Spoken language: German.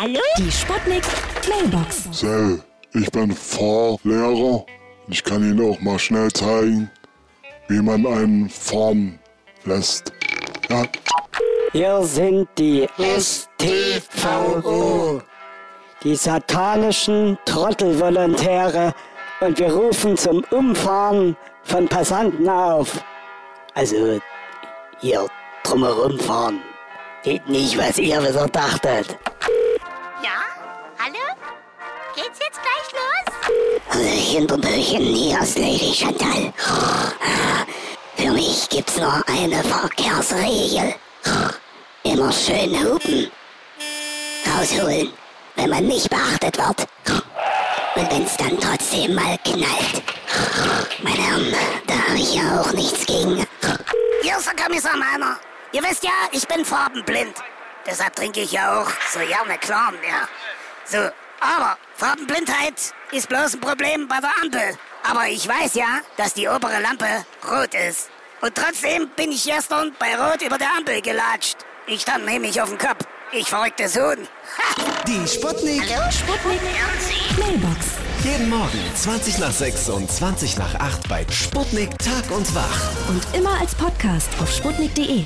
Hallo? Die Sputnik Mailbox. Sel, ich bin Fahrlehrer. Ich kann Ihnen auch mal schnell zeigen, wie man einen fahren lässt. Ja, Hier sind die STVO, die satanischen Trottelvolontäre, und wir rufen zum Umfahren von Passanten auf. Also, hier drumherum fahren. Geht nicht, was ihr wieder dachtet. Ja? Hallo? Geht's jetzt gleich los? Hinterbüchen, hier ist Lady Chantal. Für mich gibt's nur eine Verkehrsregel. Immer schön hupen. Rausholen, wenn man nicht beachtet wird. Und wenn's dann trotzdem mal knallt. Meine Herren, da habe ich ja auch nichts gegen. Hier ist der Kommissar Meiner. Ihr wisst ja, ich bin farbenblind. Deshalb trinke ich ja auch so gerne Klarn, ja. So, aber Farbenblindheit ist bloß ein Problem bei der Ampel. Aber ich weiß ja, dass die obere Lampe rot ist. Und trotzdem bin ich gestern bei Rot über der Ampel gelatscht. Ich stand nämlich auf dem Kopf. Ich verrückter Sohn. Die Sputnik. Sputnik Mailbox. Jeden Morgen 20 nach 6 und 20 nach 8 bei Sputnik Tag und Wach. Und immer als Podcast auf sputnik.de.